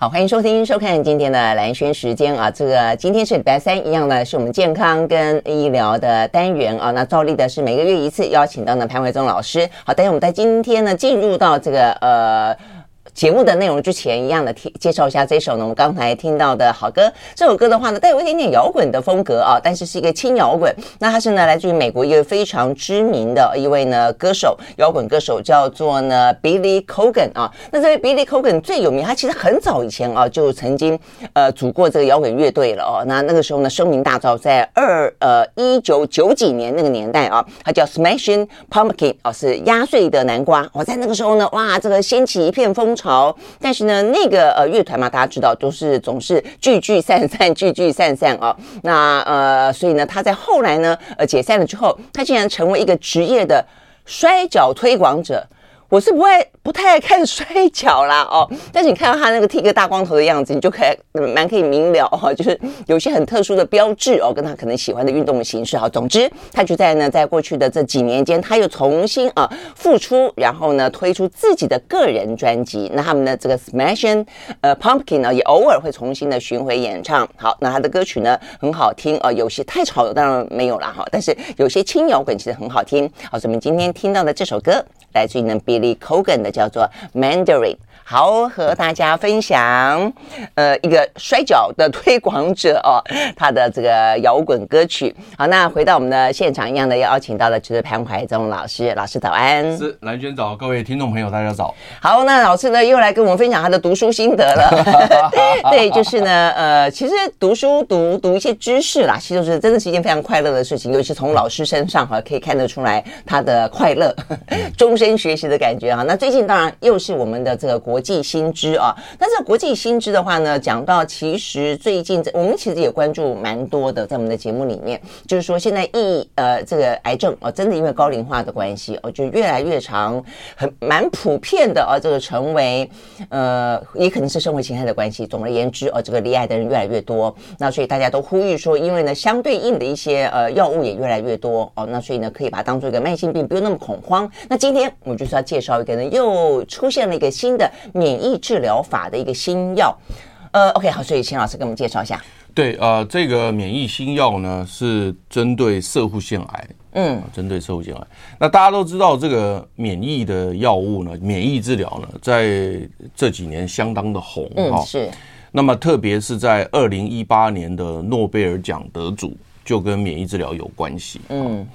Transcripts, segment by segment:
好，欢迎收听、收看今天的兰轩时间啊。这个今天是礼拜三，一样呢是我们健康跟医疗的单元啊。那照例的是每个月一次邀请到呢潘怀宗老师。好，但是我们在今天呢进入到这个呃。节目的内容之前一样的听介绍一下这首呢，我们刚才听到的好歌。这首歌的话呢，带有一点点摇滚的风格啊，但是是一个轻摇滚。那它是呢来自于美国一位非常知名的一位呢歌手，摇滚歌手叫做呢 Billy Corgan 啊。那这位 Billy Corgan 最有名，他其实很早以前啊就曾经呃组过这个摇滚乐队了哦。那那个时候呢声名大噪，在二呃一九九几年那个年代啊，他叫 Smashing Pumpkin 啊，是压碎的南瓜。我在那个时候呢，哇，这个掀起一片风。潮，好但是呢，那个呃乐团嘛，大家知道都是总是聚聚散散，聚聚散散哦。那呃，所以呢，他在后来呢，呃解散了之后，他竟然成为一个职业的摔角推广者。我是不爱不太爱看摔跤啦哦，但是你看到他那个剃个大光头的样子，你就可以蛮可以明了哈，就是有些很特殊的标志哦，跟他可能喜欢的运动的形式哈。总之，他就在呢，在过去的这几年间，他又重新啊复出，然后呢推出自己的个人专辑。那他们的这个 Smashing 呃 Pumpkin 呢，也偶尔会重新的巡回演唱。好，那他的歌曲呢很好听啊，有些太吵了当然没有啦哈，但是有些轻摇滚其实很好听。好，所以我们今天听到的这首歌。来自于呢，Billy Corgan 的叫做 Mandarin。好，和大家分享，呃，一个摔跤的推广者哦，他的这个摇滚歌曲。好，那回到我们的现场一样的，邀请到的就是潘怀宗老师，老师早安。是蓝娟早，各位听众朋友大家早。好，那老师呢又来跟我们分享他的读书心得了。对，就是呢，呃，其实读书读读一些知识啦，其实就是真的是一件非常快乐的事情，尤其从老师身上哈可以看得出来他的快乐，终身学习的感觉啊。那最近当然又是我们的这个国。际新知啊，那这国际新知的话呢，讲到其实最近我们其实也关注蛮多的，在我们的节目里面，就是说现在疫呃这个癌症哦，真的因为高龄化的关系哦，就越来越长，很蛮普遍的啊，这个成为呃也可能是社会形态的关系。总而言之哦，这个罹癌的人越来越多，那所以大家都呼吁说，因为呢相对应的一些呃药物也越来越多哦，那所以呢可以把它当做一个慢性病，不用那么恐慌。那今天我们就是要介绍一个呢，又出现了一个新的。免疫治疗法的一个新药，呃，OK，好，所以秦老师给我们介绍一下。对，呃，这个免疫新药呢是针对摄护腺癌，嗯，针对摄护腺癌。那大家都知道，这个免疫的药物呢，免疫治疗呢，在这几年相当的红，嗯，是。那么特别是在二零一八年的诺贝尔奖得主就跟免疫治疗有关系，嗯。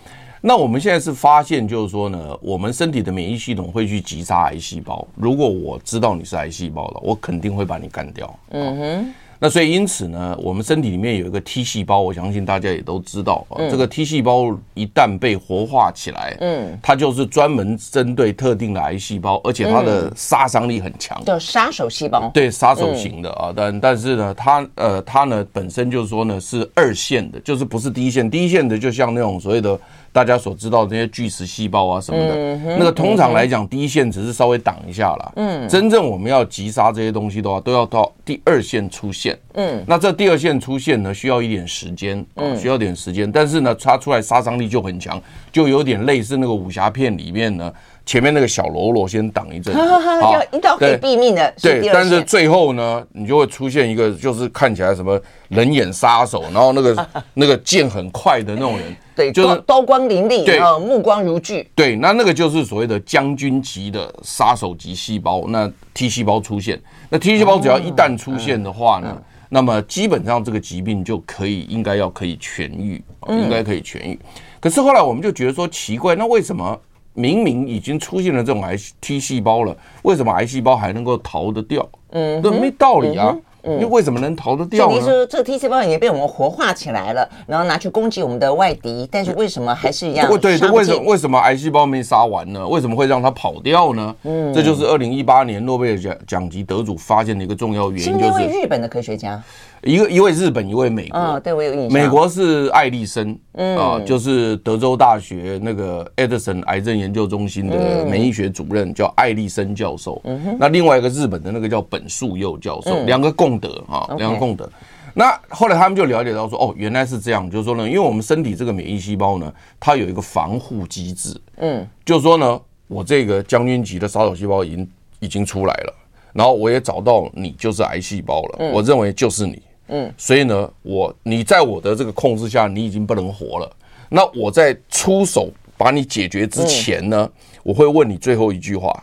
那我们现在是发现，就是说呢，我们身体的免疫系统会去击杀癌细胞。如果我知道你是癌细胞了，我肯定会把你干掉。嗯哼。那所以因此呢，我们身体里面有一个 T 细胞，我相信大家也都知道啊。这个 T 细胞一旦被活化起来，嗯，它就是专门针对特定的癌细胞，而且它的杀伤力很强，叫杀手细胞。对，杀手型的啊。但但是呢，它呃，它呢本身就是说呢是二线的，就是不是第一线。第一线的就像那种所谓的。大家所知道的那些巨噬细胞啊什么的，那个通常来讲，第一线只是稍微挡一下啦。嗯，真正我们要击杀这些东西的话，都要到第二线出现。嗯，那这第二线出现呢，需要一点时间，啊，需要点时间。但是呢，它出来杀伤力就很强，就有点类似那个武侠片里面呢，前面那个小喽啰先挡一阵，好，一刀可以毙命的。对，但是最后呢，你就会出现一个，就是看起来什么人眼杀手，然后那个 那个剑很快的那种人。对，就是刀光凌厉，对，目光如炬。对，那那个就是所谓的将军级的杀手级细胞，那 T 细胞出现，那 T 细胞只要一旦出现的话呢，那么基本上这个疾病就可以应该要可以痊愈，应该可以痊愈。可是后来我们就觉得说奇怪，那为什么明明已经出现了这种癌 T 细胞了，为什么癌细胞还能够逃得掉？嗯，那没道理啊。嗯为为什么能逃得掉呢？你说这个 T 细胞已经被我们活化起来了，然后拿去攻击我们的外敌，但是为什么还是一样？对对，为什么为什么癌细胞没杀完呢？为什么会让它跑掉呢？嗯，这就是二零一八年诺贝尔奖奖级得主发现的一个重要原因，就是日本的科学家。一个一位日本，一位美国。哦，对，我有印象。美国是艾利森，嗯啊，就是德州大学那个艾德森癌症研究中心的免疫学主任，叫艾利森教授。嗯哼。那另外一个日本的那个叫本树佑教授，两个共得啊，两个共得。那后来他们就了解到说，哦，原来是这样，就是说呢，因为我们身体这个免疫细胞呢，它有一个防护机制，嗯，就是说呢，我这个将军级的杀手细胞已经已经出来了。然后我也找到你就是癌细胞了，我认为就是你，嗯，所以呢，我你在我的这个控制下，你已经不能活了。那我在出手把你解决之前呢，我会问你最后一句话，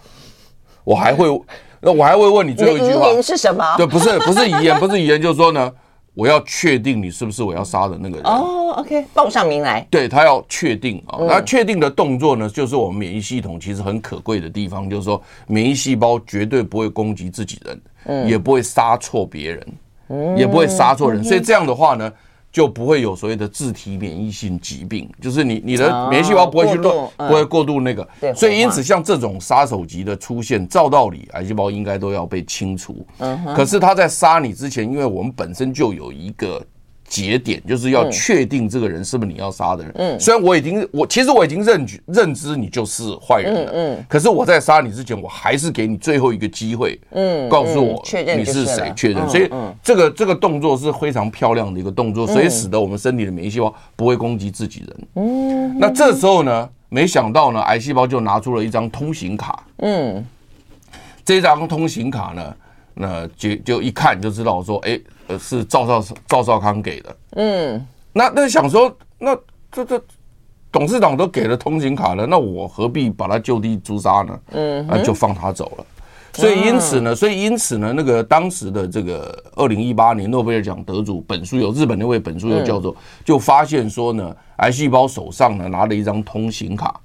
我还会，那我还会问你最后一句话遗言是什么？对，不是不是遗言，不是遗言，就是说呢。我要确定你是不是我要杀的那个人。哦，OK，报上名来。对，他要确定啊，那确定的动作呢，就是我们免疫系统其实很可贵的地方，就是说免疫细胞绝对不会攻击自己人，也不会杀错别人，也不会杀错人，所以这样的话呢。就不会有所谓的自体免疫性疾病，就是你你的免疫细胞不会去乱，不会过度那个，所以因此像这种杀手级的出现，照道理癌细胞应该都要被清除。可是他在杀你之前，因为我们本身就有一个。节点就是要确定这个人是不是你要杀的人。嗯，虽然我已经我其实我已经认认知你就是坏人了。嗯，可是我在杀你之前，我还是给你最后一个机会。嗯，告诉我你是谁，确认。所以这个这个动作是非常漂亮的一个动作，所以使得我们身体的免疫细胞不会攻击自己人。嗯，那这时候呢，没想到呢，癌细胞就拿出了一张通行卡。嗯，这张通行卡呢，那就就一看就知道说，哎。是赵少赵少康给的，嗯，那那想说，那这这董事长都给了通行卡了，那我何必把他就地诛杀呢？嗯，那就放他走了。所以因此呢，所以因此呢，那个当时的这个二零一八年诺贝尔奖得主本书有日本那位本书有教授就发现说呢，癌细胞手上呢拿了一张通行卡。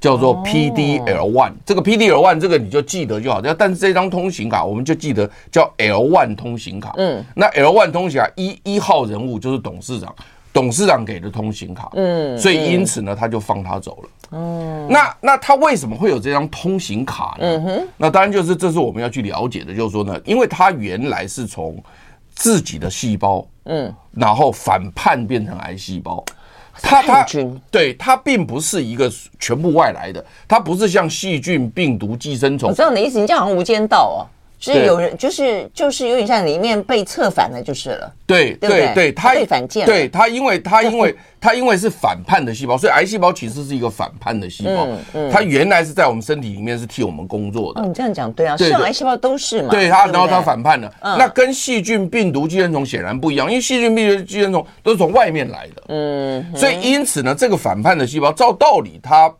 叫做 P D L one，这个 PDL One 这个你就记得就好。但是这张通行卡我们就记得叫 L One 通行卡。嗯，那 L One 通行卡一一号人物就是董事长，董事长给的通行卡。嗯，所以因此呢，他就放他走了。嗯，那那他为什么会有这张通行卡呢？嗯哼，那当然就是这是我们要去了解的，就是说呢，因为他原来是从自己的细胞，嗯，然后反叛变成癌细胞。它它对它并不是一个全部外来的，它不是像细菌、病毒、寄生虫。我知道你的意思，你这样好像无间道哦。是有人，就是就是有点像里面被策反了，就是了。对对对，他被反间。对他，因为他因为 他因为是反叛的细胞，所以癌细胞其实是一个反叛的细胞。嗯，它原来是在我们身体里面是替我们工作的。哦，你这样讲对啊，是癌细胞都是嘛。对它，然后它反叛了。那跟细菌、病毒、寄生虫显然不一样，因为细菌、病毒、寄生虫都是从外面来的。嗯，所以因此呢，这个反叛的细胞，照道理它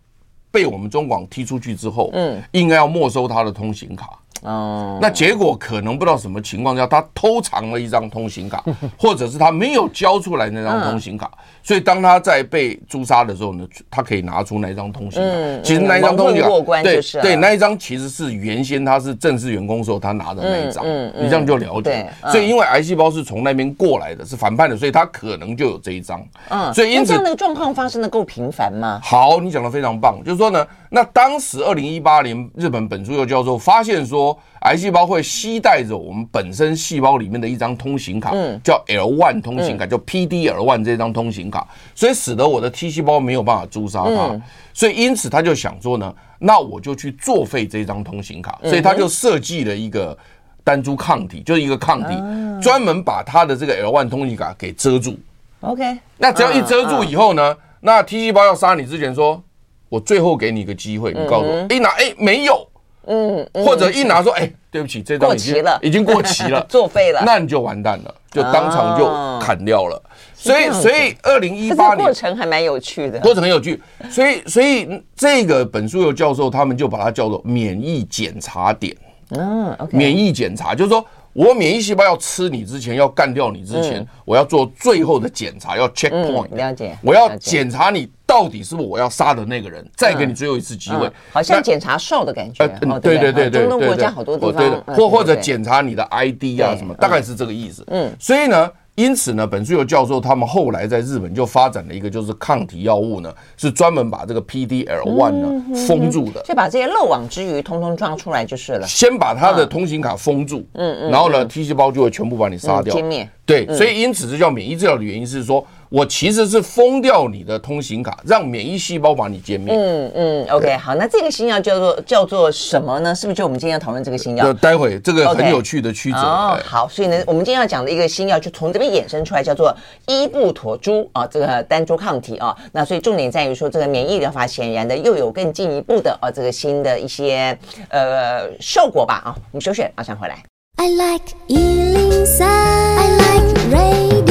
被我们中广踢出去之后，嗯，应该要没收它的通行卡。哦，那结果可能不知道什么情况下，他偷藏了一张通行卡，或者是他没有交出来那张通行卡，所以当他在被诛杀的时候呢，他可以拿出那一张通行卡。其实那一张通行卡，对对，那一张其实是原先他是正式员工时候他拿的那一张，你这样就了解。所以因为癌细胞是从那边过来的，是反叛的，所以他可能就有这一张。嗯，所以因此这样的状况发生的够频繁吗？好，你讲的非常棒，就是说呢，那当时二零一八年日本本书佑教授发现说。癌细胞会携带着我们本身细胞里面的一张通行卡，叫 L one 通行卡，叫 PDL one 这张通行卡，所以使得我的 T 细胞没有办法诛杀它，所以因此他就想说呢，那我就去作废这张通行卡，所以他就设计了一个单株抗体，就是一个抗体，专门把他的这个 L1 通行卡给遮住。OK，那只要一遮住以后呢，那 T 细胞要杀你之前说，我最后给你一个机会，你告诉我，一拿哎没有。嗯，或者一拿说，哎，对不起，这张已经已经过期了，作废了，那你就完蛋了，就当场就砍掉了。所以，所以二零一八年过程还蛮有趣的，过程很有趣。所以，所以这个本书有教授他们就把它叫做免疫检查点。嗯免疫检查就是说。我免疫细胞要吃你之前，要干掉你之前，我要做最后的检查，要 check point。了解。我要检查你到底是不是我要杀的那个人，再给你最后一次机会。好像检查哨的感觉。呃，对对对对对。中东国家好多地方。或或者检查你的 ID 啊什么，大概是这个意思。嗯。所以呢。因此呢，本书有教授他们后来在日本就发展了一个，就是抗体药物呢，是专门把这个 PDL one 呢封住的，就把这些漏网之鱼通通抓出来就是了。先把它的通行卡封住，嗯嗯，然后呢，T 细胞就会全部把你杀掉，歼灭。对，所以因此这叫免疫治疗的原因是说，我其实是封掉你的通行卡，让免疫细胞把你歼灭。嗯嗯，OK，好，那这个新药叫做叫做什么呢？是不是就我们今天要讨论这个新药？待会这个很有趣的曲折。哦，好，所以呢，我们今天要讲的一个新药就从这边衍生出来，叫做伊布妥珠啊，这个单株抗体啊。那所以重点在于说，这个免疫疗法显然的又有更进一步的啊，这个新的一些呃效果吧啊。我们休息，马上回来。I like 103, I like radio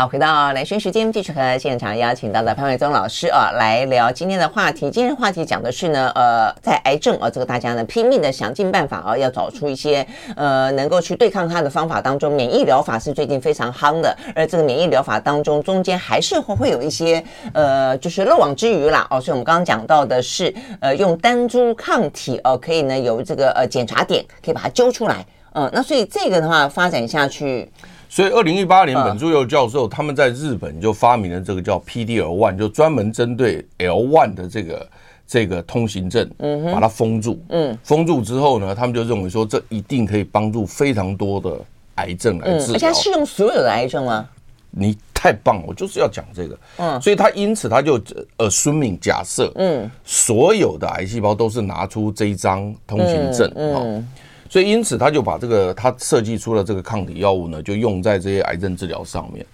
好，回到兰萱时间，继续和现场邀请到的潘伟宗老师啊，来聊今天的话题。今天的话题讲的是呢，呃，在癌症啊，这个大家呢拼命的想尽办法啊，要找出一些呃能够去对抗它的方法当中，免疫疗法是最近非常夯的。而这个免疫疗法当中，中间还是会会有一些呃，就是漏网之鱼啦哦。所以我们刚刚讲到的是，呃，用单株抗体哦，可以呢有这个呃检查点，可以把它揪出来。嗯、那所以这个的话发展下去。所以，二零一八年，本柱佑教授他们在日本就发明了这个叫 PDL one，就专门针对 L one 的这个这个通行证，嗯，把它封住，嗯，封住之后呢，他们就认为说，这一定可以帮助非常多的癌症来治疗，而且它适用所有的癌症吗？你太棒了，我就是要讲这个，嗯，所以他因此他就呃，assuming 假设，嗯，所有的癌细胞都是拿出这一张通行证，嗯。所以，因此他就把这个他设计出了这个抗体药物呢，就用在这些癌症治疗上面。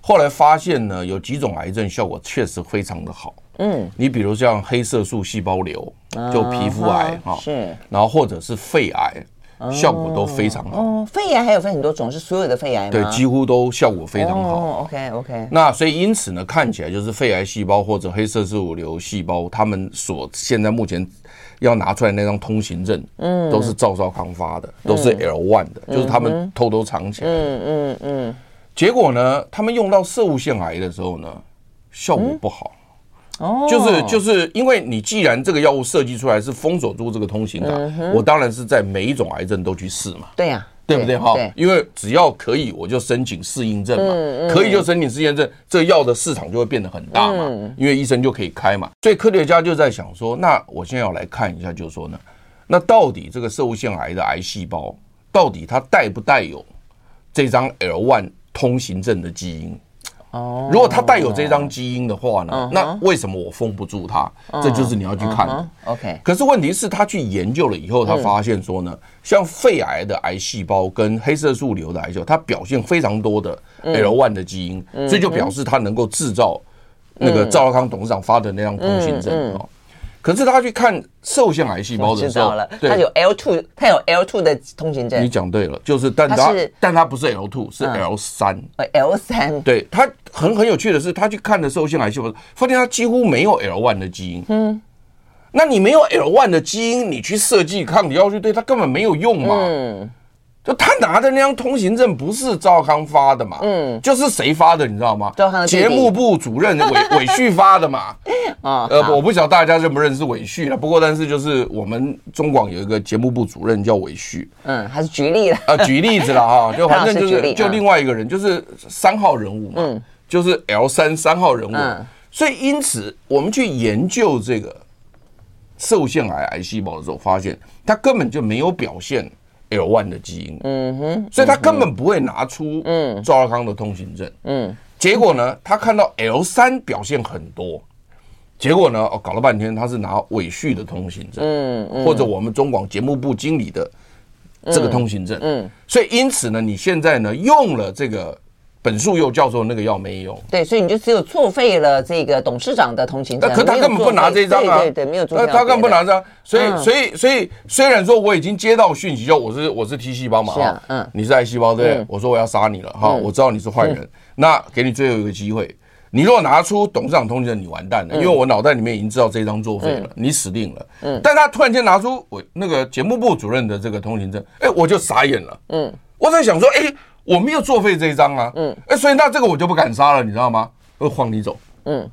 后来发现呢，有几种癌症效果确实非常的好。嗯，你比如像黑色素细胞瘤，就皮肤癌哈，是，然后或者是肺癌，效果都非常好。哦，肺癌还有分很多种，是所有的肺癌吗？对，几乎都效果非常好。哦，OK OK。那所以因此呢，看起来就是肺癌细胞或者黑色素瘤细胞，他们所现在目前。要拿出来那张通行证，嗯，都是赵少康发的，都是 L one 的，就是他们偷偷藏起来，嗯嗯嗯。结果呢，他们用到射物腺癌的时候呢，效果不好，哦，就是就是因为你既然这个药物设计出来是封锁住这个通行卡，我当然是在每一种癌症都去试嘛，对呀。对不对哈？因为只要可以，我就申请适应症嘛。可以就申请适应症，这个药的市场就会变得很大嘛。因为医生就可以开嘛。所以科学家就在想说，那我现在要来看一下，就是说呢，那到底这个摄护腺癌的癌细胞，到底它带不带有这张 L1 通行证的基因？哦，如果他带有这张基因的话呢，那为什么我封不住他？这就是你要去看的。OK。可是问题是，他去研究了以后，他发现说呢，像肺癌的癌细胞跟黑色素瘤的癌细胞，它表现非常多的 L1 的基因，所以就表示它能够制造那个赵少康董事长发的那张通行证哦。可是他去看受腺癌细胞的时候，他有 L two，他有 L two 的通行证。你讲对了，就是，但他，但他不是 L two，是 L 三。L 三。对，他很很有趣的是，他去看的受腺癌细胞，发现他几乎没有 L one 的基因。嗯。那你没有 L one 的基因，你去设计抗体药去对他根本没有用嘛。嗯。就他拿的那张通行证不是赵康发的嘛？嗯，就是谁发的你知道吗？节目部主任韦 韦旭发的嘛？啊，呃，我不晓得大家认不认识韦旭了。不过，但是就是我们中广有一个节目部主任叫韦旭。嗯，还是举例了啊，举例子了哈，就反正就是就另外一个人，就是三号人物嘛，嗯，就是 L 三三号人物。所以因此我们去研究这个摄护腺癌癌细胞的时候，发现它根本就没有表现。L1 的基因，嗯哼，所以他根本不会拿出赵少康的通行证，嗯，结果呢，他看到 L 三表现很多，结果呢，哦，搞了半天他是拿韦旭的通行证，嗯，或者我们中广节目部经理的这个通行证，嗯，所以因此呢，你现在呢用了这个。本树佑教授那个药没用，对，所以你就只有作废了这个董事长的通行证。那可他根本不拿这张啊，对对，没有做。他根本不拿这张，所以所以所以虽然说我已经接到讯息，就我是我是 T 细胞嘛，哈，嗯，你是癌细胞对不对？我说我要杀你了哈，我知道你是坏人，那给你最后一个机会，你如果拿出董事长通行证，你完蛋了，因为我脑袋里面已经知道这张作废了，你死定了。嗯，但他突然间拿出我那个节目部主任的这个通行证，哎，我就傻眼了。嗯，我在想说，哎。我没有作废这一张啊，嗯，哎，所以那这个我就不敢杀了，你知道吗？我放你走，嗯，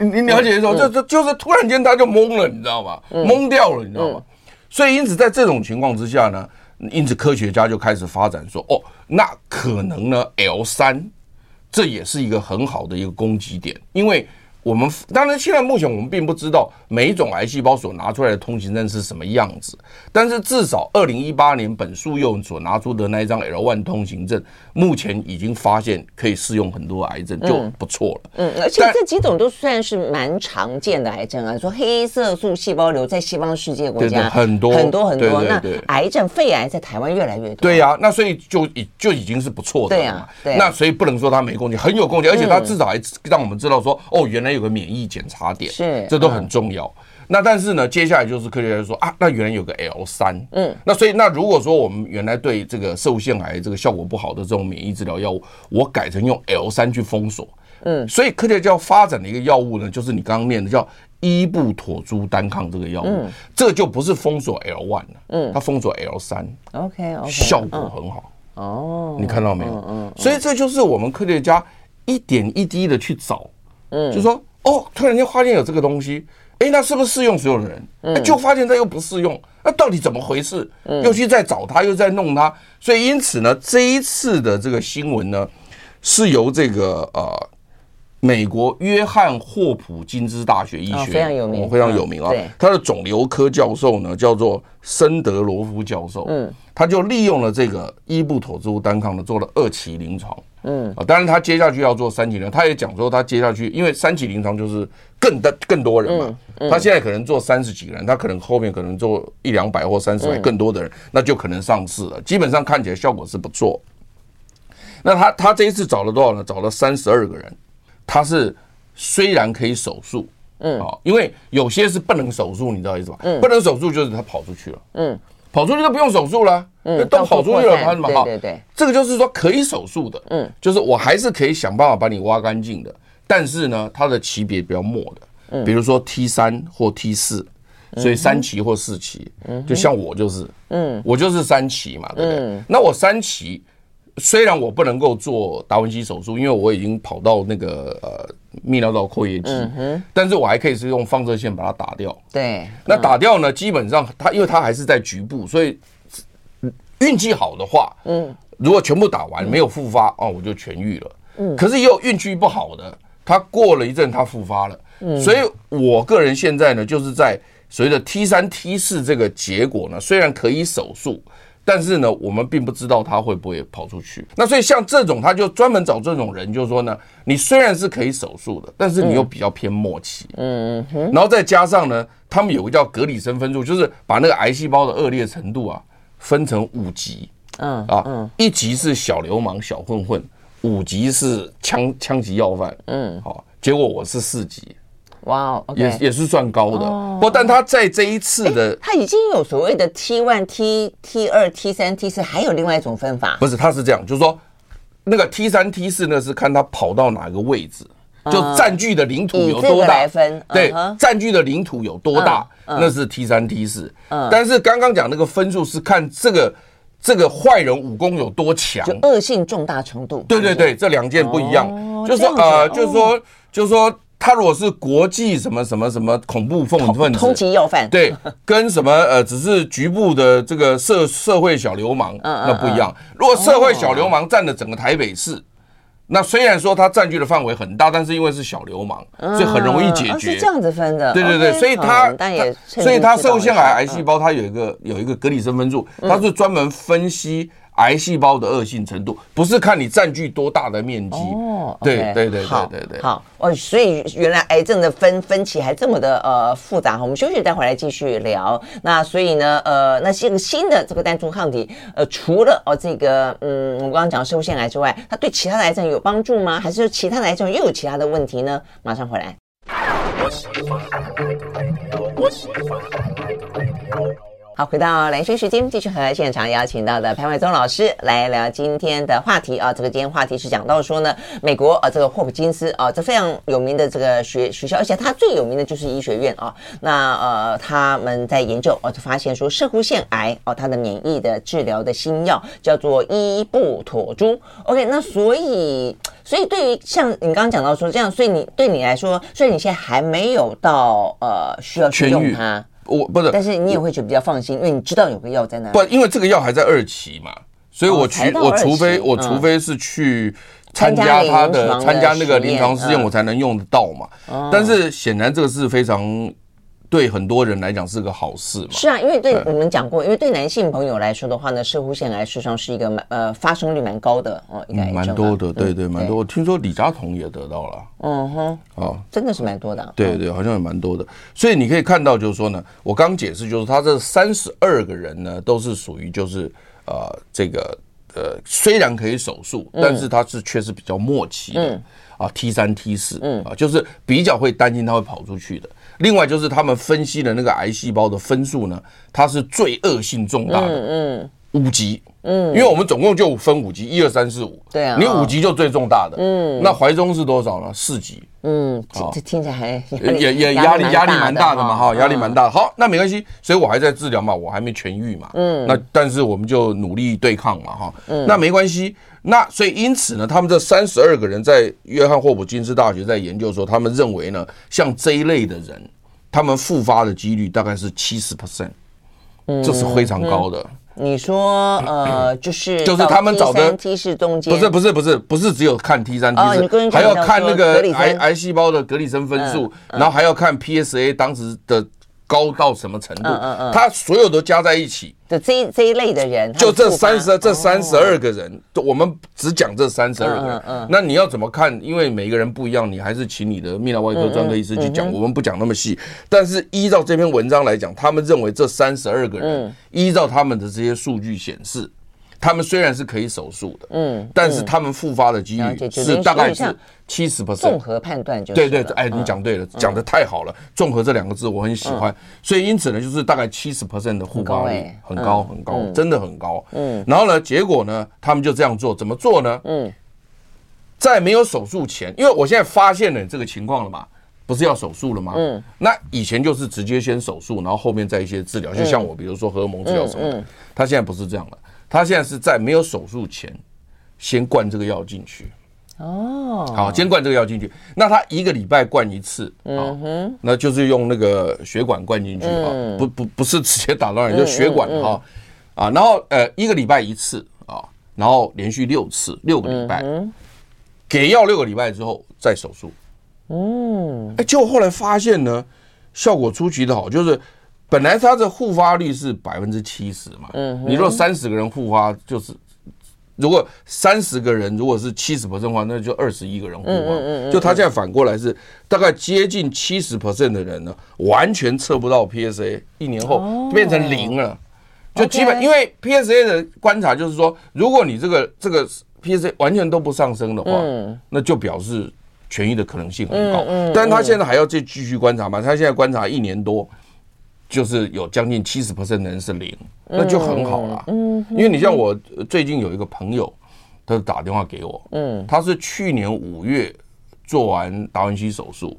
你你了解的时候，就就就是突然间他就懵了，你知道吗？懵掉了，你知道吗？所以因此在这种情况之下呢，因此科学家就开始发展说，哦，那可能呢，L 三这也是一个很好的一个攻击点，因为我们当然，现在目前我们并不知道每一种癌细胞所拿出来的通行证是什么样子，但是至少二零一八年本书用所拿出的那一张 L1 通行证，目前已经发现可以适用很多癌症，就不错了。嗯，而且这几种都算是蛮常见的癌症啊。说黑色素细胞瘤在西方世界国家很多很多很多，那癌症肺癌在台湾越来越多。对呀，那所以就已就已经是不错的了嘛。对呀，那所以不能说它没贡献，很有贡献，而且它至少还让我们知道说，哦，原来。有个免疫检查点，是这都很重要。那但是呢，接下来就是科学家说啊，那原来有个 L 三，嗯，那所以那如果说我们原来对这个摄护腺癌这个效果不好的这种免疫治疗药物，我改成用 L 三去封锁，嗯，所以科学家发展的一个药物呢，就是你刚刚念的叫伊布妥珠单抗这个药物，这就不是封锁 L one 了，嗯，它封锁 L 三，OK OK，效果很好，哦，你看到没有？嗯，所以这就是我们科学家一点一滴的去找。嗯，就说哦，突然间发现有这个东西，哎，那是不是适用所有人？嗯，就发现它又不适用，那到底怎么回事？嗯，又去再找他，又在弄他，所以因此呢，这一次的这个新闻呢，是由这个呃美国约翰霍普金斯大学医学非常有名，非常有名啊，他的肿瘤科教授呢叫做森德罗夫教授，嗯，他就利用了这个伊布妥珠单抗呢做了二期临床。嗯啊，当然他接下去要做三期临床，他也讲说他接下去，因为三期临床就是更的更多人嘛，他现在可能做三十几个人，他可能后面可能做一两百或三十百更多的人，那就可能上市了。基本上看起来效果是不错。那他他这一次找了多少呢？找了三十二个人，他是虽然可以手术，嗯啊，因为有些是不能手术，你知道意思吧？嗯，不能手术就是他跑出去了，嗯。跑出去就不用手术了，嗯，都跑出去了，他怎么好？对对对，这个就是说可以手术的，嗯，就是我还是可以想办法把你挖干净的，但是呢，它的级别比较末的，嗯，比如说 T 三或 T 四，所以三期或四期，嗯，就像我就是，嗯，我就是三期嘛，对不对？那我三期。虽然我不能够做达文西手术，因为我已经跑到那个呃泌尿道括约肌，但是我还可以是用放射线把它打掉。对，那打掉呢，基本上它因为它还是在局部，所以运气好的话，嗯，如果全部打完没有复发，哦，我就痊愈了。嗯，可是也有运气不好的，它过了一阵它复发了。嗯，所以我个人现在呢，就是在随着 T 三 T 四这个结果呢，虽然可以手术。但是呢，我们并不知道他会不会跑出去。那所以像这种，他就专门找这种人，就是说呢，你虽然是可以手术的，但是你又比较偏末期。嗯嗯。然后再加上呢，他们有个叫格里森分数，就是把那个癌细胞的恶劣程度啊分成五级。嗯啊，一级是小流氓、小混混，五级是枪枪击要犯。嗯，好，结果我是四级。哇，也也是算高的，不但他在这一次的，他已经有所谓的 T one、T T 二、T 三、T 四，还有另外一种分法。不是，他是这样，就是说，那个 T 三、T 四呢，是看他跑到哪个位置，就占据的领土有多大分。对，占据的领土有多大，那是 T 三、T 四。但是刚刚讲那个分数是看这个这个坏人武功有多强，就恶性重大程度。对对对，这两件不一样。就是说，呃，就是说，就是说。他如果是国际什么什么什么恐怖分分子，通缉要犯，对，跟什么呃，只是局部的这个社社会小流氓，那不一样。如果社会小流氓占了整个台北市，那虽然说他占据的范围很大，但是因为是小流氓，所以很容易解决。是这样子分的，对对对，所以他，所以他摄护腺癌癌细胞，它有一个有一个格里森分数，它是专门分析。癌细胞的恶性程度不是看你占据多大的面积哦，对对对对对对，好哦，所以原来癌症的分分歧还这么的呃复杂哈，我们休息待会儿来继续聊。那所以呢呃，那这个新的这个单株抗体呃，除了哦这个嗯，我们刚刚讲摄护腺癌之外，它对其他的癌症有帮助吗？还是说其他的癌症又有其他的问题呢？马上回来。好，回到兰萱时间，继续和现场邀请到的潘怀宗老师来聊今天的话题啊。这个今天话题是讲到说呢，美国啊，这个霍普金斯啊，这非常有名的这个学学校，而且它最有名的就是医学院啊。那呃，他们在研究啊，就发现说，射护腺癌哦，它的免疫的治疗的新药叫做伊布妥珠。OK，那所以，所以对于像你刚刚讲到说这样，所以你对你来说，虽然你现在还没有到呃需要去用它。我不是，但是你也会觉得比较放心，因为你知道有个药在那。不，因为这个药还在二期嘛，所以我去，我除非我除非是去参加他的参加那个临床试验，我才能用得到嘛。但是显然这个是非常。对很多人来讲是个好事嘛？是啊，因为对我们讲过，因为对男性朋友来说的话呢，射护腺癌实际上是一个蛮呃发生率蛮高的哦，应该蛮多的，对对，蛮多。我听说李嘉彤也得到了，嗯哼，哦，真的是蛮多的，对对，好像也蛮多的。所以你可以看到，就是说呢，我刚解释就是他这三十二个人呢，都是属于就是呃这个呃虽然可以手术，但是他是确实比较末期的啊，T 三 T 四，嗯啊，就是比较会担心他会跑出去的。另外就是他们分析的那个癌细胞的分数呢，它是最恶性重大的，五级，嗯，因为我们总共就分五级，一二三四五，对啊，你五级就最重大的，嗯，那怀中是多少呢？四级，嗯，这听起来还也也压力压力蛮大的嘛，哈，压力蛮大的。好，那没关系，所以我还在治疗嘛，我还没痊愈嘛，嗯，那但是我们就努力对抗嘛，哈，嗯，那没关系。那所以因此呢，他们这三十二个人在约翰霍普金斯大学在研究说，他们认为呢，像这一类的人，他们复发的几率大概是七十 percent，这是非常高的。嗯嗯、你说呃，就是 就是他们找的 T 是中间，不是不是不是不是只有看 T 三 T 四，还要看那个癌癌细胞的格里森分数，然后还要看 PSA 当时的。高到什么程度？嗯嗯，他所有都加在一起的这一这一类的人，就这三十这三十二个人，我们只讲这三十二个人。嗯，那你要怎么看？因为每个人不一样，你还是请你的泌尿外科专科医师去讲，我们不讲那么细。但是依照这篇文章来讲，他们认为这三十二个人，依照他们的这些数据显示。他们虽然是可以手术的，嗯，但是他们复发的几率是大概是七十 percent。综合判断就是对对，哎，你讲对了，讲的太好了。综合这两个字我很喜欢，所以因此呢，就是大概七十 percent 的复发率很高很高，真的很高。嗯，然后呢，结果呢，他们就这样做，怎么做呢？嗯，在没有手术前，因为我现在发现了这个情况了嘛，不是要手术了吗？嗯，那以前就是直接先手术，然后后面再一些治疗，就像我比如说荷尔蒙治疗什么的，他现在不是这样了。他现在是在没有手术前，先灌这个药进去。哦，好，先灌这个药进去。那他一个礼拜灌一次，嗯哼，那就是用那个血管灌进去啊，不不不是直接打到人，就血管哈啊。然后呃，一个礼拜一次啊，然后连续六次，六个礼拜，给药六个礼拜之后再手术。嗯，哎，结果后来发现呢，效果出奇的好，就是。本来它的复发率是百分之七十嘛，嗯，你如果三十个人复发，就是如果三十个人如果是七十 percent 的话，那就二十一个人复发，嗯就他现在反过来是大概接近七十 percent 的人呢，完全测不到 PSA，一年后变成零了，就基本因为 PSA 的观察就是说，如果你这个这个 PSA 完全都不上升的话，那就表示痊愈的可能性很高，但他现在还要再继续观察嘛，他现在观察一年多。就是有将近七十 percent 的人是零，那就很好了。嗯，因为你像我最近有一个朋友，他打电话给我，嗯，他是去年五月做完达文西手术，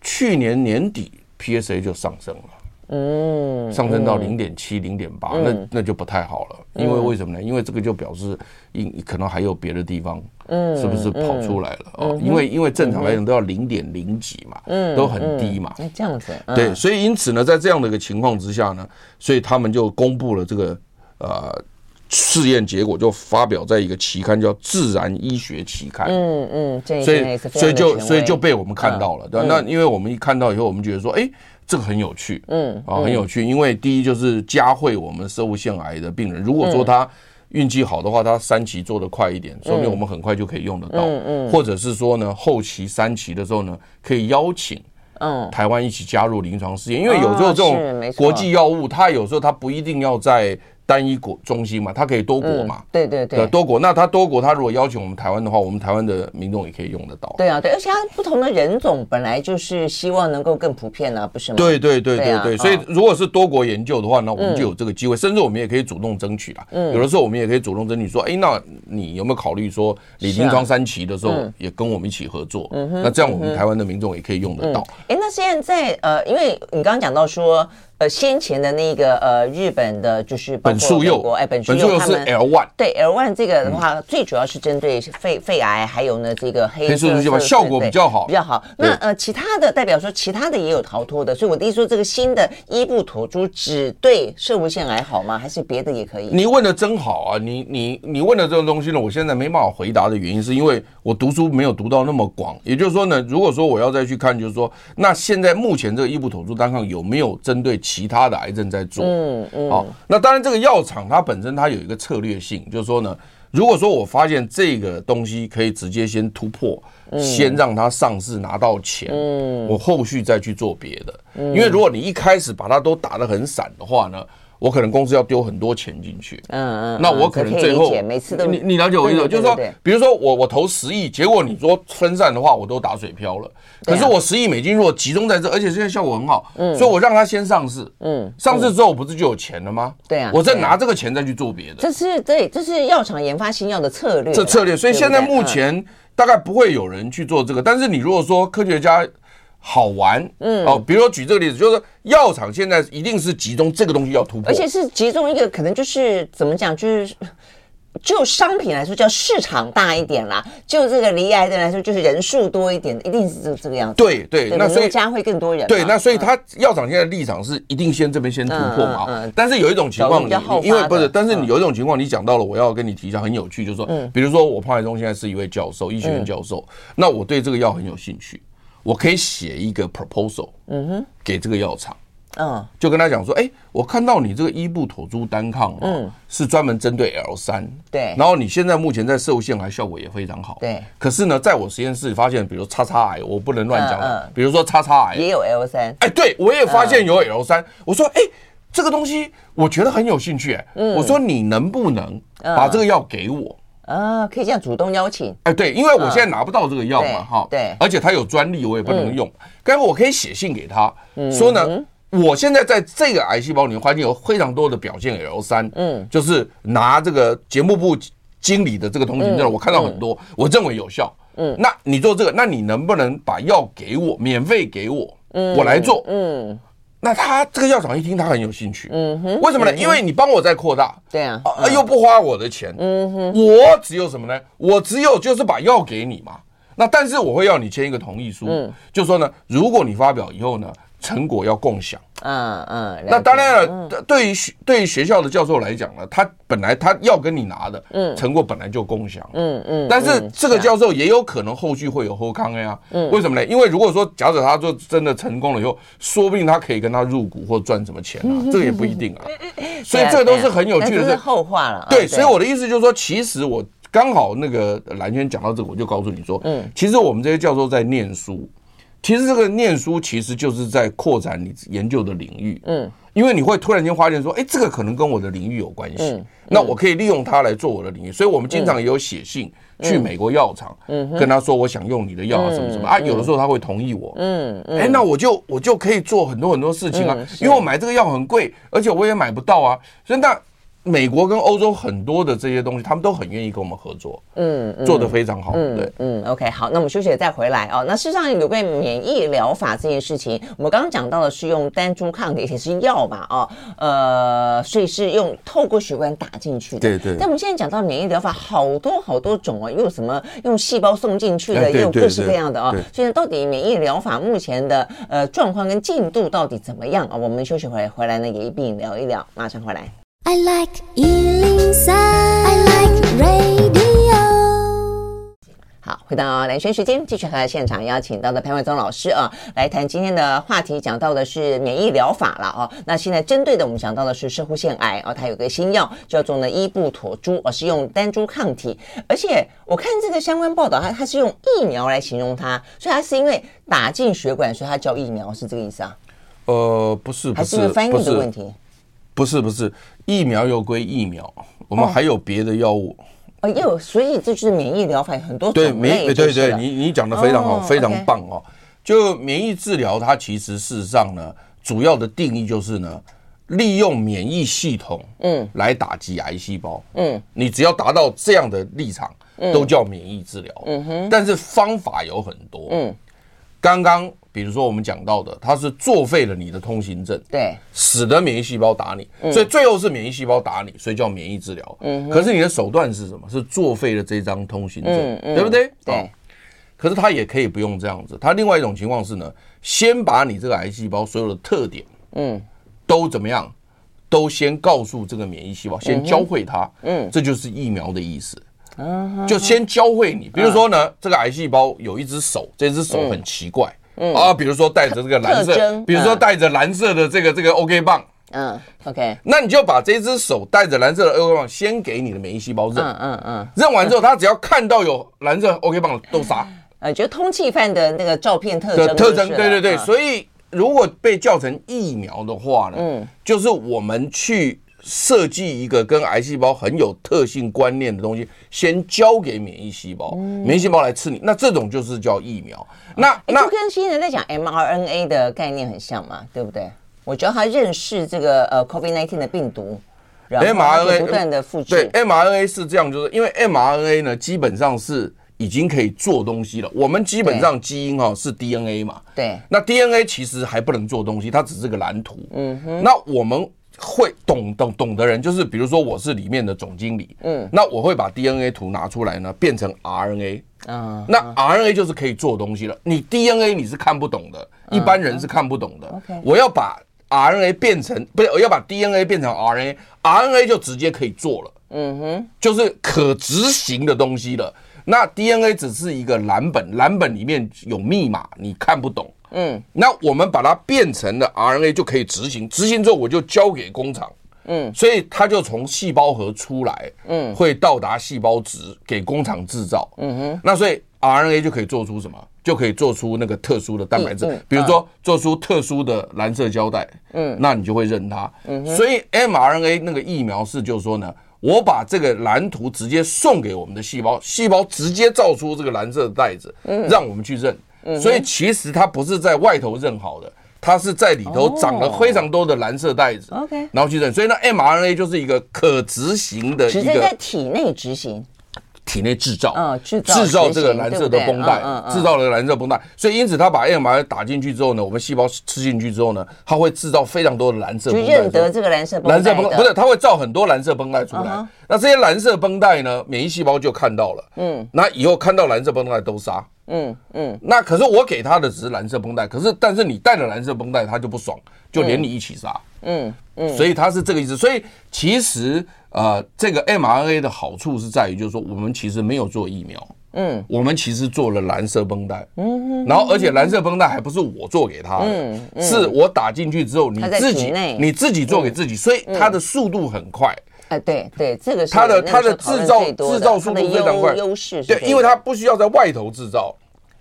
去年年底 PSA 就上升了。嗯，上升到零点七、零点八，那那就不太好了。因为为什么呢？因为这个就表示，因可能还有别的地方，嗯，是不是跑出来了？哦，因为因为正常来讲都要零点零几嘛，嗯，都很低嘛。那这样子，对，所以因此呢，在这样的一个情况之下呢，所以他们就公布了这个呃试验结果，就发表在一个期刊叫《自然医学期刊》。嗯嗯，所以所以就所以就被我们看到了，对吧？那因为我们一看到以后，我们觉得说，哎。这个很有趣，嗯啊，很有趣，因为第一就是加惠我们生物腺癌的病人，如果说他运气好的话，他三期做得快一点，说明我们很快就可以用得到，嗯嗯，或者是说呢，后期三期的时候呢，可以邀请，嗯，台湾一起加入临床试验，因为有时候这种国际药物，它有时候它不一定要在。单一国中心嘛，它可以多国嘛，对对对，多国。那它多国，它如果邀请我们台湾的话，我们台湾的民众也可以用得到。对啊，对，而且它不同的人种本来就是希望能够更普遍啊，不是吗？对对对对对，所以如果是多国研究的话，那我们就有这个机会，甚至我们也可以主动争取啦。嗯，有的时候我们也可以主动争取说，哎，那你有没有考虑说，你临床三期的时候也跟我们一起合作？嗯哼，那这样我们台湾的民众也可以用得到。哎，那现在在呃，因为你刚刚讲到说。呃，先前的那个呃，日本的就是本素佑，哎，本素佑是 L one，对 L one 这个的话，嗯、最主要是针对肺肺癌，还有呢这个黑色素细效果比较好，比较好。那呃，其他的代表说，其他的也有逃脱的，所以我的意思说，这个新的伊布妥珠只对摄护腺癌好吗？还是别的也可以？你问的真好啊！你你你问的这种东西呢，我现在没办法回答的原因，是因为我读书没有读到那么广。也就是说呢，如果说我要再去看，就是说，那现在目前这个伊布妥珠单抗有没有针对其他的癌症？在做，嗯嗯，好，那当然这个药厂它本身它有一个策略性，就是说呢，如果说我发现这个东西可以直接先突破，先让它上市拿到钱，嗯，我后续再去做别的，因为如果你一开始把它都打得很散的话呢。我可能公司要丢很多钱进去，嗯嗯，那我可能最后每次都你你了解我意思，就是说，比如说我我投十亿，结果你说分散的话，我都打水漂了。可是我十亿美金如果集中在这，而且现在效果很好，嗯，所以我让它先上市，嗯，上市之后不是就有钱了吗？对啊，我再拿这个钱再去做别的。这是对，这是药厂研发新药的策略。这策略，所以现在目前大概不会有人去做这个。但是你如果说科学家。好玩，嗯，哦，比如说举这个例子，就是说药厂现在一定是集中这个东西要突破，而且是集中一个可能就是怎么讲，就是就商品来说叫市场大一点啦，就这个离癌的来说就是人数多一点，一定是这这个样子。对对，那所以加会更多人。对，那所以他药厂现在立场是一定先这边先突破嘛。但是有一种情况，你因为不是，但是你有一种情况，你讲到了，我要跟你提一下，很有趣，就是说，嗯，比如说我潘海东现在是一位教授，医学院教授，那我对这个药很有兴趣。我可以写一个 proposal，嗯哼，给这个药厂，嗯，就跟他讲说，哎，我看到你这个伊布妥珠单抗，嗯，是专门针对 L 三，对，然后你现在目前在摄护腺癌效果也非常好，对，可是呢，在我实验室发现，比如叉叉癌，我不能乱讲了，比如说叉叉癌。也有 L 三，哎，对我也发现有 L 三，我说，哎，这个东西我觉得很有兴趣，哎，我说你能不能把这个药给我？啊，可以这样主动邀请？哎，对，因为我现在拿不到这个药嘛，哈，对，而且他有专利，我也不能用。刚才我可以写信给他，说呢，我现在在这个癌细胞里面发现有非常多的表现 L 三，嗯，就是拿这个节目部经理的这个通行证，我看到很多，我认为有效，嗯，那你做这个，那你能不能把药给我，免费给我，嗯。我来做，嗯。那他这个药厂一听，他很有兴趣。嗯哼，为什么呢？因为你帮我在扩大，对啊，啊又不花我的钱。嗯哼，我只有什么呢？我只有就是把药给你嘛。那但是我会要你签一个同意书，嗯，就说呢，如果你发表以后呢，成果要共享。嗯嗯，那当然了，对于学对于学校的教授来讲呢，他本来他要跟你拿的，嗯，成果本来就共享，嗯嗯，但是这个教授也有可能后续会有后康呀，嗯，为什么呢？因为如果说假设他就真的成功了以后，说不定他可以跟他入股或赚什么钱啊，这个也不一定啊，所以这个都是很有趣的，是后话了。对，所以我的意思就是说，其实我刚好那个蓝轩讲到这个，我就告诉你说，嗯，其实我们这些教授在念书。其实这个念书其实就是在扩展你研究的领域，嗯，因为你会突然间发现说，哎，这个可能跟我的领域有关系，那我可以利用它来做我的领域，所以我们经常也有写信去美国药厂，嗯，跟他说我想用你的药啊什么什么。啊，有的时候他会同意我，嗯，哎，那我就我就可以做很多很多事情啊，因为我买这个药很贵，而且我也买不到啊，所以那。美国跟欧洲很多的这些东西，他们都很愿意跟我们合作，嗯，做得非常好，嗯、对，嗯，OK，好，那我们休息了再回来哦。那事实上，有关免疫疗法这件事情，我们刚刚讲到的是用单株抗体，也是药嘛，哦，呃，所以是用透过血管打进去的，对对。但我们现在讲到免疫疗法，好多好多种哦，又有什么用细胞送进去的，也有各式各样的哦。所以到底免疫疗法目前的呃状况跟进度到底怎么样啊？我们休息回来回来呢，也一并聊一聊，马上回来。I like 103, I like radio。好，回到蓝轩时间，继续和现场邀请到的潘怀宗老师啊，来谈今天的话题，讲到的是免疫疗法了哦。那现在针对的我们讲到的是摄护腺癌啊，它有个新药叫做呢伊布妥珠，而是用单株抗体，而且我看这个相关报道，它它是用疫苗来形容它，所以它是因为打进血管，所以它叫疫苗，是这个意思啊？呃，不是，不是，还是因为翻译的问题？不是不是，疫苗又归疫苗，我们还有别的药物。哦，有，所以这就是免疫疗法很多。对，免对对，你你讲的非常好，非常棒哦。就免疫治疗，它其实事实上呢，主要的定义就是呢，利用免疫系统嗯来打击癌细胞嗯，你只要达到这样的立场，都叫免疫治疗。嗯哼，但是方法有很多嗯，刚刚。比如说我们讲到的，它是作废了你的通行证，对，使得免疫细胞打你，所以最后是免疫细胞打你，所以叫免疫治疗。嗯，可是你的手段是什么？是作废了这张通行证，对不对？对。可是它也可以不用这样子，它另外一种情况是呢，先把你这个癌细胞所有的特点，嗯，都怎么样，都先告诉这个免疫细胞，先教会它，嗯，这就是疫苗的意思。就先教会你，比如说呢，这个癌细胞有一只手，这只手很奇怪，啊，比如说带着这个蓝色，比如说带着蓝色的这个这个 OK 棒，嗯，OK，那你就把这只手带着蓝色的 OK 棒先给你的免疫细胞认，嗯嗯嗯，认完之后，他只要看到有蓝色 OK 棒都杀，呃，就通缉犯的那个照片特征，特征，对对对，所以如果被叫成疫苗的话呢，嗯，就是我们去。设计一个跟癌细胞很有特性观念的东西，先交给免疫细胞，免疫细胞来吃你，那这种就是叫疫苗。那那就跟新人在讲 mRNA 的概念很像嘛，对不对？我觉得他认识这个呃 COVID-19 的病毒，然后 mRNA 不断的复制。对，mRNA 是这样，就是因为 mRNA 呢，基本上是已经可以做东西了。我们基本上基因哈是 DNA 嘛，对。那 DNA 其实还不能做东西，它只是个蓝图。嗯哼。那我们。会懂懂懂的人，就是比如说我是里面的总经理，嗯，那我会把 DNA 图拿出来呢，变成 RNA，嗯，那 RNA 就是可以做东西了。你 DNA 你是看不懂的，一般人是看不懂的。OK，我要把 RNA 变成，不是，我要把 DNA 变成 RNA，RNA 就直接可以做了，嗯哼，就是可执行的东西了。那 DNA 只是一个蓝本，蓝本里面有密码，你看不懂。嗯，那我们把它变成了 RNA 就可以执行，执行之后我就交给工厂，嗯，所以它就从细胞核出来，嗯，会到达细胞质给工厂制造，嗯哼，那所以 RNA 就可以做出什么？就可以做出那个特殊的蛋白质，比如说做出特殊的蓝色胶带，嗯，那你就会认它，嗯，所以 mRNA 那个疫苗是就是说呢，我把这个蓝图直接送给我们的细胞，细胞直接造出这个蓝色的袋子，嗯，让我们去认。所以其实它不是在外头认好的，它是在里头长了非常多的蓝色带子，OK，然后去认。所以呢，mRNA 就是一个可执行的一个，体内执行，体内制造，嗯，制造制造这个蓝色的绷带，制造了蓝色绷带。所以因此，它把 mRNA 打进去之后呢，我们细胞吃进去之后呢，它会制造非常多的蓝色绷带，认得这个蓝色绷带，蓝色绷不是，它会造很多蓝色绷带出来。那这些蓝色绷带呢，免疫细胞就看到了，嗯，那以后看到蓝色绷带都杀。嗯嗯，那可是我给他的只是蓝色绷带，可是但是你带了蓝色绷带，他就不爽，就连你一起杀。嗯嗯，所以他是这个意思。所以其实呃，这个 mRNA 的好处是在于，就是说我们其实没有做疫苗，嗯，我们其实做了蓝色绷带，嗯，然后而且蓝色绷带还不是我做给他的，是我打进去之后你自己你自己做给自己，所以它的速度很快。哎，对对，这个是它的它的制造制造速度非常快，优势对，因为它不需要在外头制造。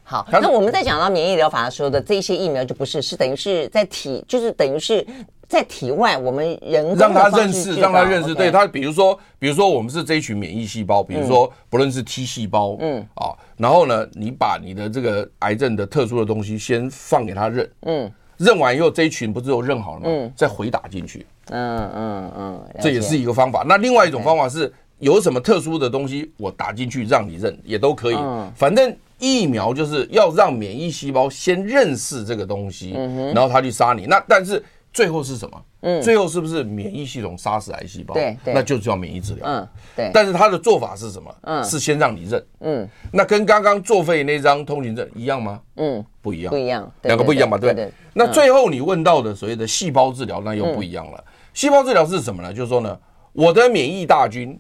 好，那我们在讲到免疫疗法的时候的这些疫苗就不是，是等于是在体，就是等于是在体外，我们人让他认识，让他认识，对他，比如说，比如说我们是这一群免疫细胞，比如说不论是 T 细胞，嗯啊，然后呢，你把你的这个癌症的特殊的东西先放给他认，嗯，认完以后这一群不是都认好了吗？嗯，再回打进去。嗯嗯嗯，这也是一个方法。那另外一种方法是有什么特殊的东西，我打进去让你认也都可以。反正疫苗就是要让免疫细胞先认识这个东西，然后它去杀你。那但是最后是什么？嗯，最后是不是免疫系统杀死癌细胞？对，那就叫免疫治疗。嗯，对。但是他的做法是什么？嗯，是先让你认。嗯，那跟刚刚作废那张通行证一样吗？嗯，不一样，不一样，两个不一样吧？对对。那最后你问到的所谓的细胞治疗，那又不一样了。细胞治疗是什么呢？就是说呢，我的免疫大军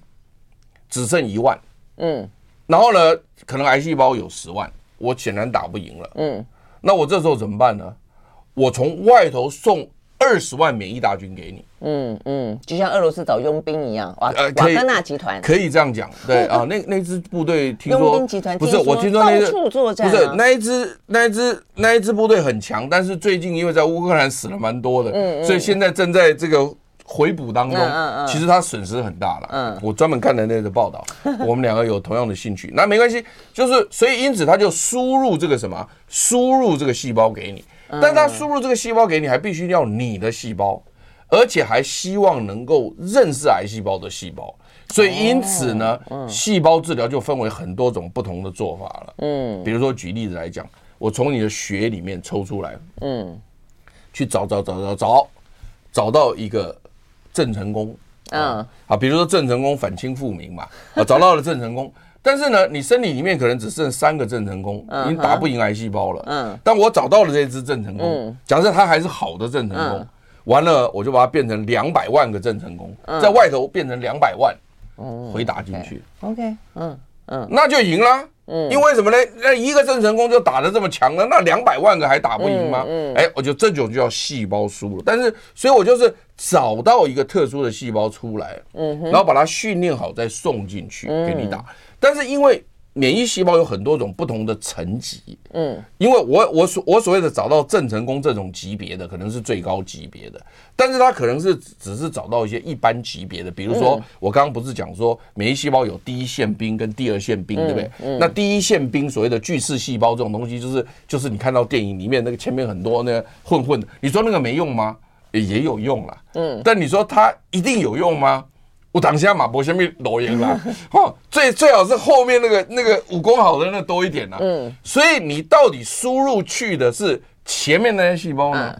只剩一万，嗯，然后呢，可能癌细胞有十万，我显然打不赢了，嗯，那我这时候怎么办呢？我从外头送二十万免疫大军给你，嗯嗯，就像俄罗斯找佣兵一样，瓦瓦格纳集团可以这样讲，对啊，那那支部队听说佣兵集团不是，我听说那个不是那一支那一支那一支部队很强，但是最近因为在乌克兰死了蛮多的，嗯，所以现在正在这个。回补当中，其实他损失很大了。嗯，我专门看了那个报道，我们两个有同样的兴趣，那没关系，就是所以因此他就输入这个什么，输入这个细胞给你，但他输入这个细胞给你，还必须要你的细胞，而且还希望能够认识癌细胞的细胞，所以因此呢，细胞治疗就分为很多种不同的做法了。嗯，比如说举例子来讲，我从你的血里面抽出来，嗯，去找找找找找，找到一个郑成功，嗯，啊，比如说郑成功反清复明嘛，啊，找到了郑成功，但是呢，你身体里面可能只剩三个郑成功，已经打不赢癌细胞了，嗯，但我找到了这只郑成功，假设它还是好的郑成功，完了我就把它变成两百万个郑成功，在外头变成两百万，回答进去，OK，嗯嗯，那就赢了。嗯，因为什么呢？那一个郑成功就打得这么强了，那两百万个还打不赢吗？嗯，哎，我觉得这种就叫细胞输了。但是，所以我就是找到一个特殊的细胞出来，嗯，然后把它训练好再送进去给你打。但是因为免疫细胞有很多种不同的层级，嗯，因为我我所我所谓的找到郑成功这种级别的，可能是最高级别的，但是他可能是只是找到一些一般级别的，比如说我刚刚不是讲说免疫细胞有第一线兵跟第二线兵，对不对？那第一线兵所谓的巨噬细胞这种东西，就是就是你看到电影里面那个前面很多那个混混的，你说那个没用吗？也有用了，嗯，但你说它一定有用吗？我当下马博先面老赢了，哦，最最好是后面那个那个武功好的那多一点呢。嗯，所以你到底输入去的是前面那些细胞呢，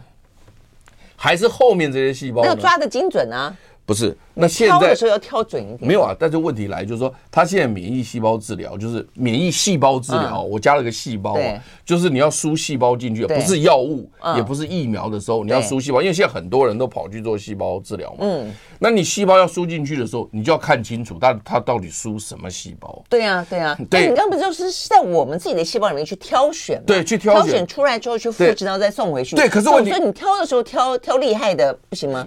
还是后面这些细胞？要抓得精准啊！不是，那现在挑的时候要挑准一点。没有啊，但是问题来就是说，他现在免疫细胞治疗就是免疫细胞治疗，我加了个细胞啊，就是你要输细胞进去，不是药物，也不是疫苗的时候，你要输细胞，因为现在很多人都跑去做细胞治疗嘛。嗯，那你细胞要输进去的时候，你就要看清楚，它它到底输什么细胞？对啊，对啊。对，你刚不就是在我们自己的细胞里面去挑选？对，去挑选出来之后去复制，然后再送回去。对，可是问题，所以你挑的时候挑挑厉害的不行吗？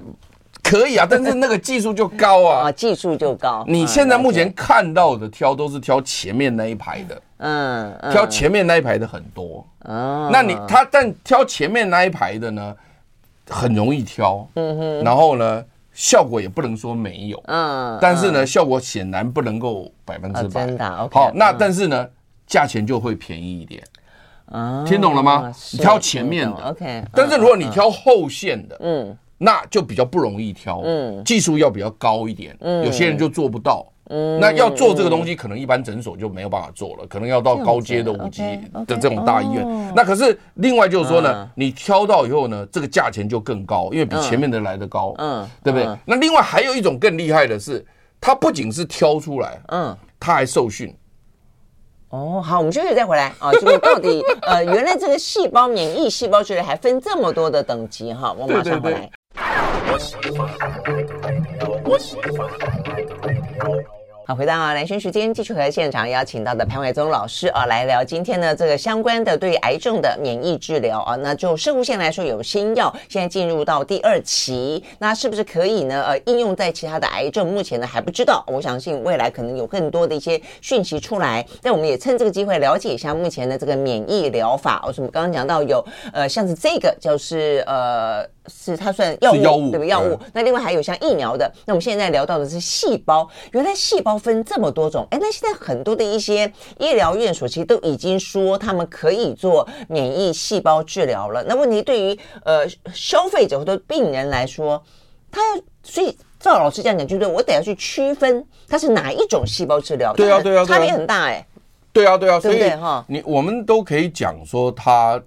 可以啊，但是那个技术就高啊，啊，技术就高。你现在目前看到的挑都是挑前面那一排的，嗯，挑前面那一排的很多。哦，那你他但挑前面那一排的呢，很容易挑，嗯哼，然后呢，效果也不能说没有，嗯，但是呢，效果显然不能够百分之百。真的，OK。好，那但是呢，价钱就会便宜一点。啊，听懂了吗？你挑前面的，OK。但是如果你挑后线的，嗯。那就比较不容易挑，嗯，技术要比较高一点，嗯，有些人就做不到，嗯，那要做这个东西，可能一般诊所就没有办法做了，可能要到高阶的五级的这种大医院。那可是另外就是说呢，你挑到以后呢，这个价钱就更高，因为比前面的来的高，嗯，对不对？那另外还有一种更厉害的是，它不仅是挑出来，嗯，它还受训。哦，好，我们休息再回来啊。这个到底呃，原来这个细胞免疫细胞治疗还分这么多的等级哈，我马上回来。好，回到兰萱时间，继续和现场邀请到的潘怀宗老师啊来聊今天的这个相关的对癌症的免疫治疗啊。那就摄护腺来说，有新药现在进入到第二期，那是不是可以呢？呃，应用在其他的癌症，目前呢还不知道。我相信未来可能有更多的一些讯息出来。但我们也趁这个机会了解一下目前的这个免疫疗法。我们刚刚讲到有呃，像是这个就是呃。是它算药物，药物对不对？药物。嗯、那另外还有像疫苗的。那我们现在聊到的是细胞。原来细胞分这么多种。哎，那现在很多的一些医疗院所其实都已经说他们可以做免疫细胞治疗了。那问题对于呃消费者或者病人来说，他要所以赵老师这样讲，就是我得要去区分它是哪一种细胞治疗。对啊，对啊，差别很大哎。对啊，对啊，对不对哈？你我们都可以讲说它。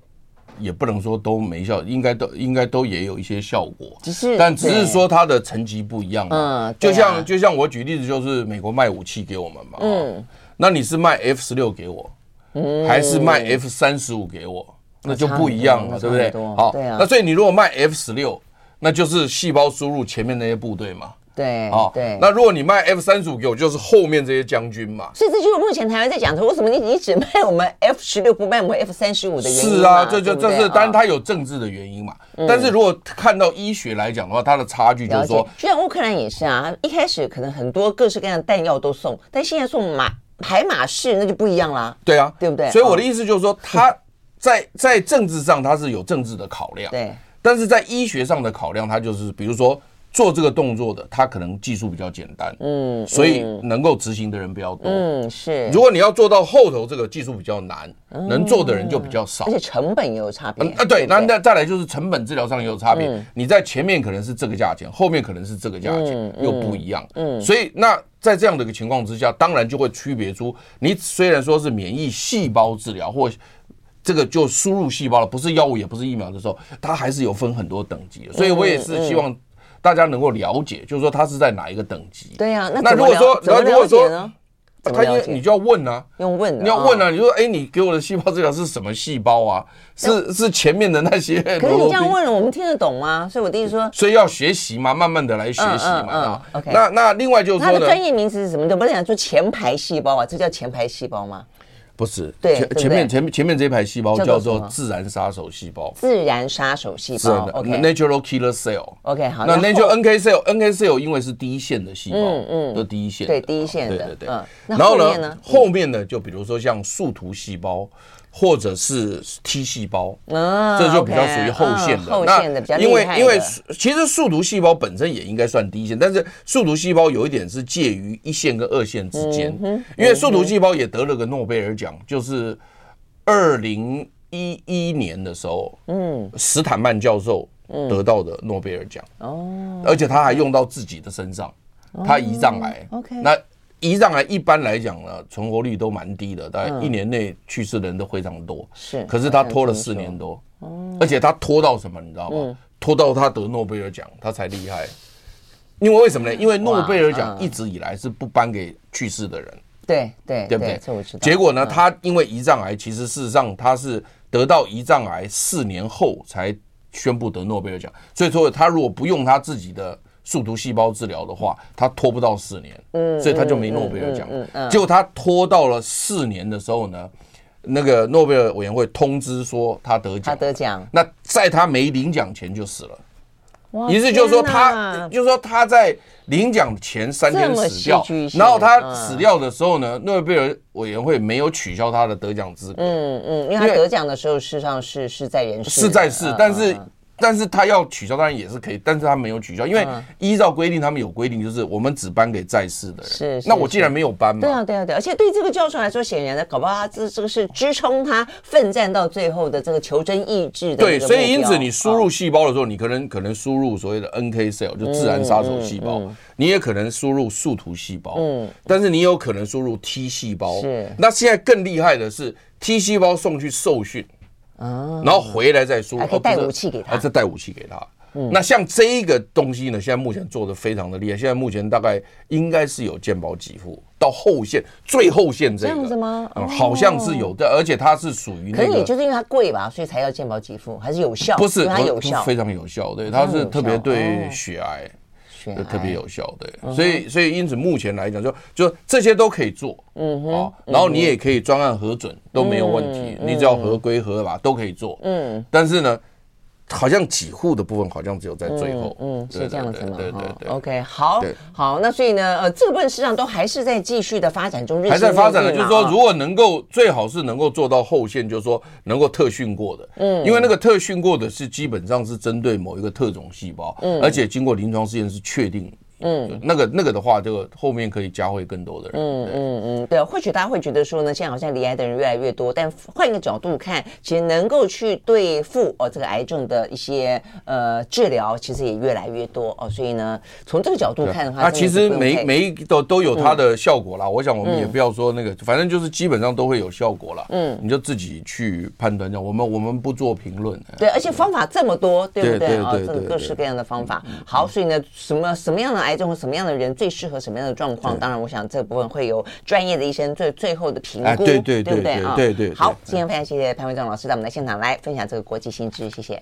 也不能说都没效，应该都应该都也有一些效果，只是但只是说它的层级不一样嘛。嗯，就像就像我举例子，就是美国卖武器给我们嘛。嗯，那你是卖 F 十六给我，嗯，还是卖 F 三十五给我，那就不一样了，对不对？好，对啊。那所以你如果卖 F 十六，那就是细胞输入前面那些部队嘛。对，哦，对，那如果你卖 F 三十五给我，就是后面这些将军嘛。所以这就是目前台湾在讲的，为什么你你只卖我们 F 十六，不卖我们 F 三十五的原因。是啊，这就这是，当然它有政治的原因嘛。但是如果看到医学来讲的话，它的差距就是说，就像乌克兰也是啊，一开始可能很多各式各样的弹药都送，但现在送马海马士那就不一样啦。对啊，对不对？所以我的意思就是说，它在在政治上它是有政治的考量，对，但是在医学上的考量，它就是比如说。做这个动作的，他可能技术比较简单，嗯，所以能够执行的人比较多，嗯，是。如果你要做到后头这个技术比较难，能做的人就比较少，而且成本也有差别。啊，对，那那再来就是成本治疗上也有差别。你在前面可能是这个价钱，后面可能是这个价钱，又不一样。嗯，所以那在这样的一个情况之下，当然就会区别出，你虽然说是免疫细胞治疗或。这个就输入细胞了，不是药物也不是疫苗的时候，它还是有分很多等级的。所以我也是希望大家能够了解，就是说它是在哪一个等级。对呀，那如果说，那如果说。他因为你就要问啊，用问，你要问啊，你说，哎，你给我的细胞治疗是什么细胞啊？是是前面的那些。可是你这样问了，我们听得懂吗？所以我的意思说，所以要学习嘛，慢慢的来学习嘛。OK，那那另外就是说，它的专业名词是什么？就不是讲说前排细胞啊，这叫前排细胞吗？不是，对，前面前面前面这一排细胞叫做自然杀手细胞。自然杀手细胞，natural killer cell。OK，好。那 natural NK cell，NK cell 因为是第一线的细胞，嗯嗯，是第一线，对，第一线的，对对对。然后呢，后面呢，就比如说像树突细胞。或者是 T 细胞，这就比较属于后线的。那因为因为其实树突细胞本身也应该算第一线，但是树突细胞有一点是介于一线跟二线之间。因为树突细胞也得了个诺贝尔奖，就是二零一一年的时候，嗯，史坦曼教授得到的诺贝尔奖。哦，而且他还用到自己的身上，他胰脏癌。OK，那。胰脏癌一般来讲呢，存活率都蛮低的，大概一年内去世的人都非常多。是，可是他拖了四年多，而且他拖到什么，你知道吗？拖到他得诺贝尔奖，他才厉害。因为为什么呢？因为诺贝尔奖一直以来是不颁给去世的人。对对对不对？结果呢，他因为胰脏癌，其实事实上他是得到胰脏癌四年后才宣布得诺贝尔奖。所以说，他如果不用他自己的。树突细胞治疗的话，他拖不到四年，嗯，所以他就没诺贝尔奖。结果他拖到了四年的时候呢，那个诺贝尔委员会通知说他得奖，他得奖。那在他没领奖前就死了，意思就是说他，就是说他在领奖前三天死掉，然后他死掉的时候呢，诺贝尔委员会没有取消他的得奖资格，嗯嗯，因为他得奖的时候事实上是是在人世，是在世，但是。但是他要取消，当然也是可以，但是他没有取消，因为依照规定，他们有规定，就是我们只颁给在世的人。是，那我既然没有颁嘛，对啊，对啊，对，而且对这个教授来说，显然的，搞不好他这这个是支撑他奋战到最后的这个求真意志的。对，所以因此你输入细胞的时候，你可能可能输入所谓的 NK cell，就自然杀手细胞，你也可能输入树突细胞，嗯，但是你有可能输入 T 细胞。是，那现在更厉害的是 T 细胞送去受训。然后回来再说，还可以带武器给他，还是带武器给他。那像这一个东西呢，现在目前做的非常的厉害。现在目前大概应该是有健保给付到后线，最后线这个。这样子吗？嗯，好像是有的，而且它是属于。可是也就是因为它贵吧，所以才要健保给付，还是有效？不是，它有效，非常有效。对，它是特别对血癌。特别有效，对，所以所以因此目前来讲，就就这些都可以做，嗯哼，然后你也可以专案核准都没有问题，你只要合规合法都可以做，嗯，但是呢。好像几户的部分好像只有在最后，嗯，是这样子吗？对对对，OK，好，好，那所以呢，呃，这个部分实际上都还是在继续的发展中，还在发展的，就是说，如果能够最好是能够做到后线，就是说能够特训过的，嗯，因为那个特训过的是基本上是针对某一个特种细胞，嗯，而且经过临床试验是确定。嗯，那个那个的话，这个后面可以教会更多的人。嗯嗯嗯，对，或许大家会觉得说呢，现在好像离癌的人越来越多，但换一个角度看，其实能够去对付哦这个癌症的一些呃治疗，其实也越来越多哦。所以呢，从这个角度看的话，那其实每每一都都有它的效果啦。我想我们也不要说那个，反正就是基本上都会有效果啦。嗯，你就自己去判断。这样，我们我们不做评论。对，而且方法这么多，对不对啊？这个各式各样的方法。好，所以呢，什么什么样的癌？癌症什么样的人最适合什么样的状况？当然，我想这部分会有专业的医生最最后的评估，对对对不对啊？对对。好，今天非常谢谢潘慧正老师到我们的现场来分享这个国际新知，谢谢。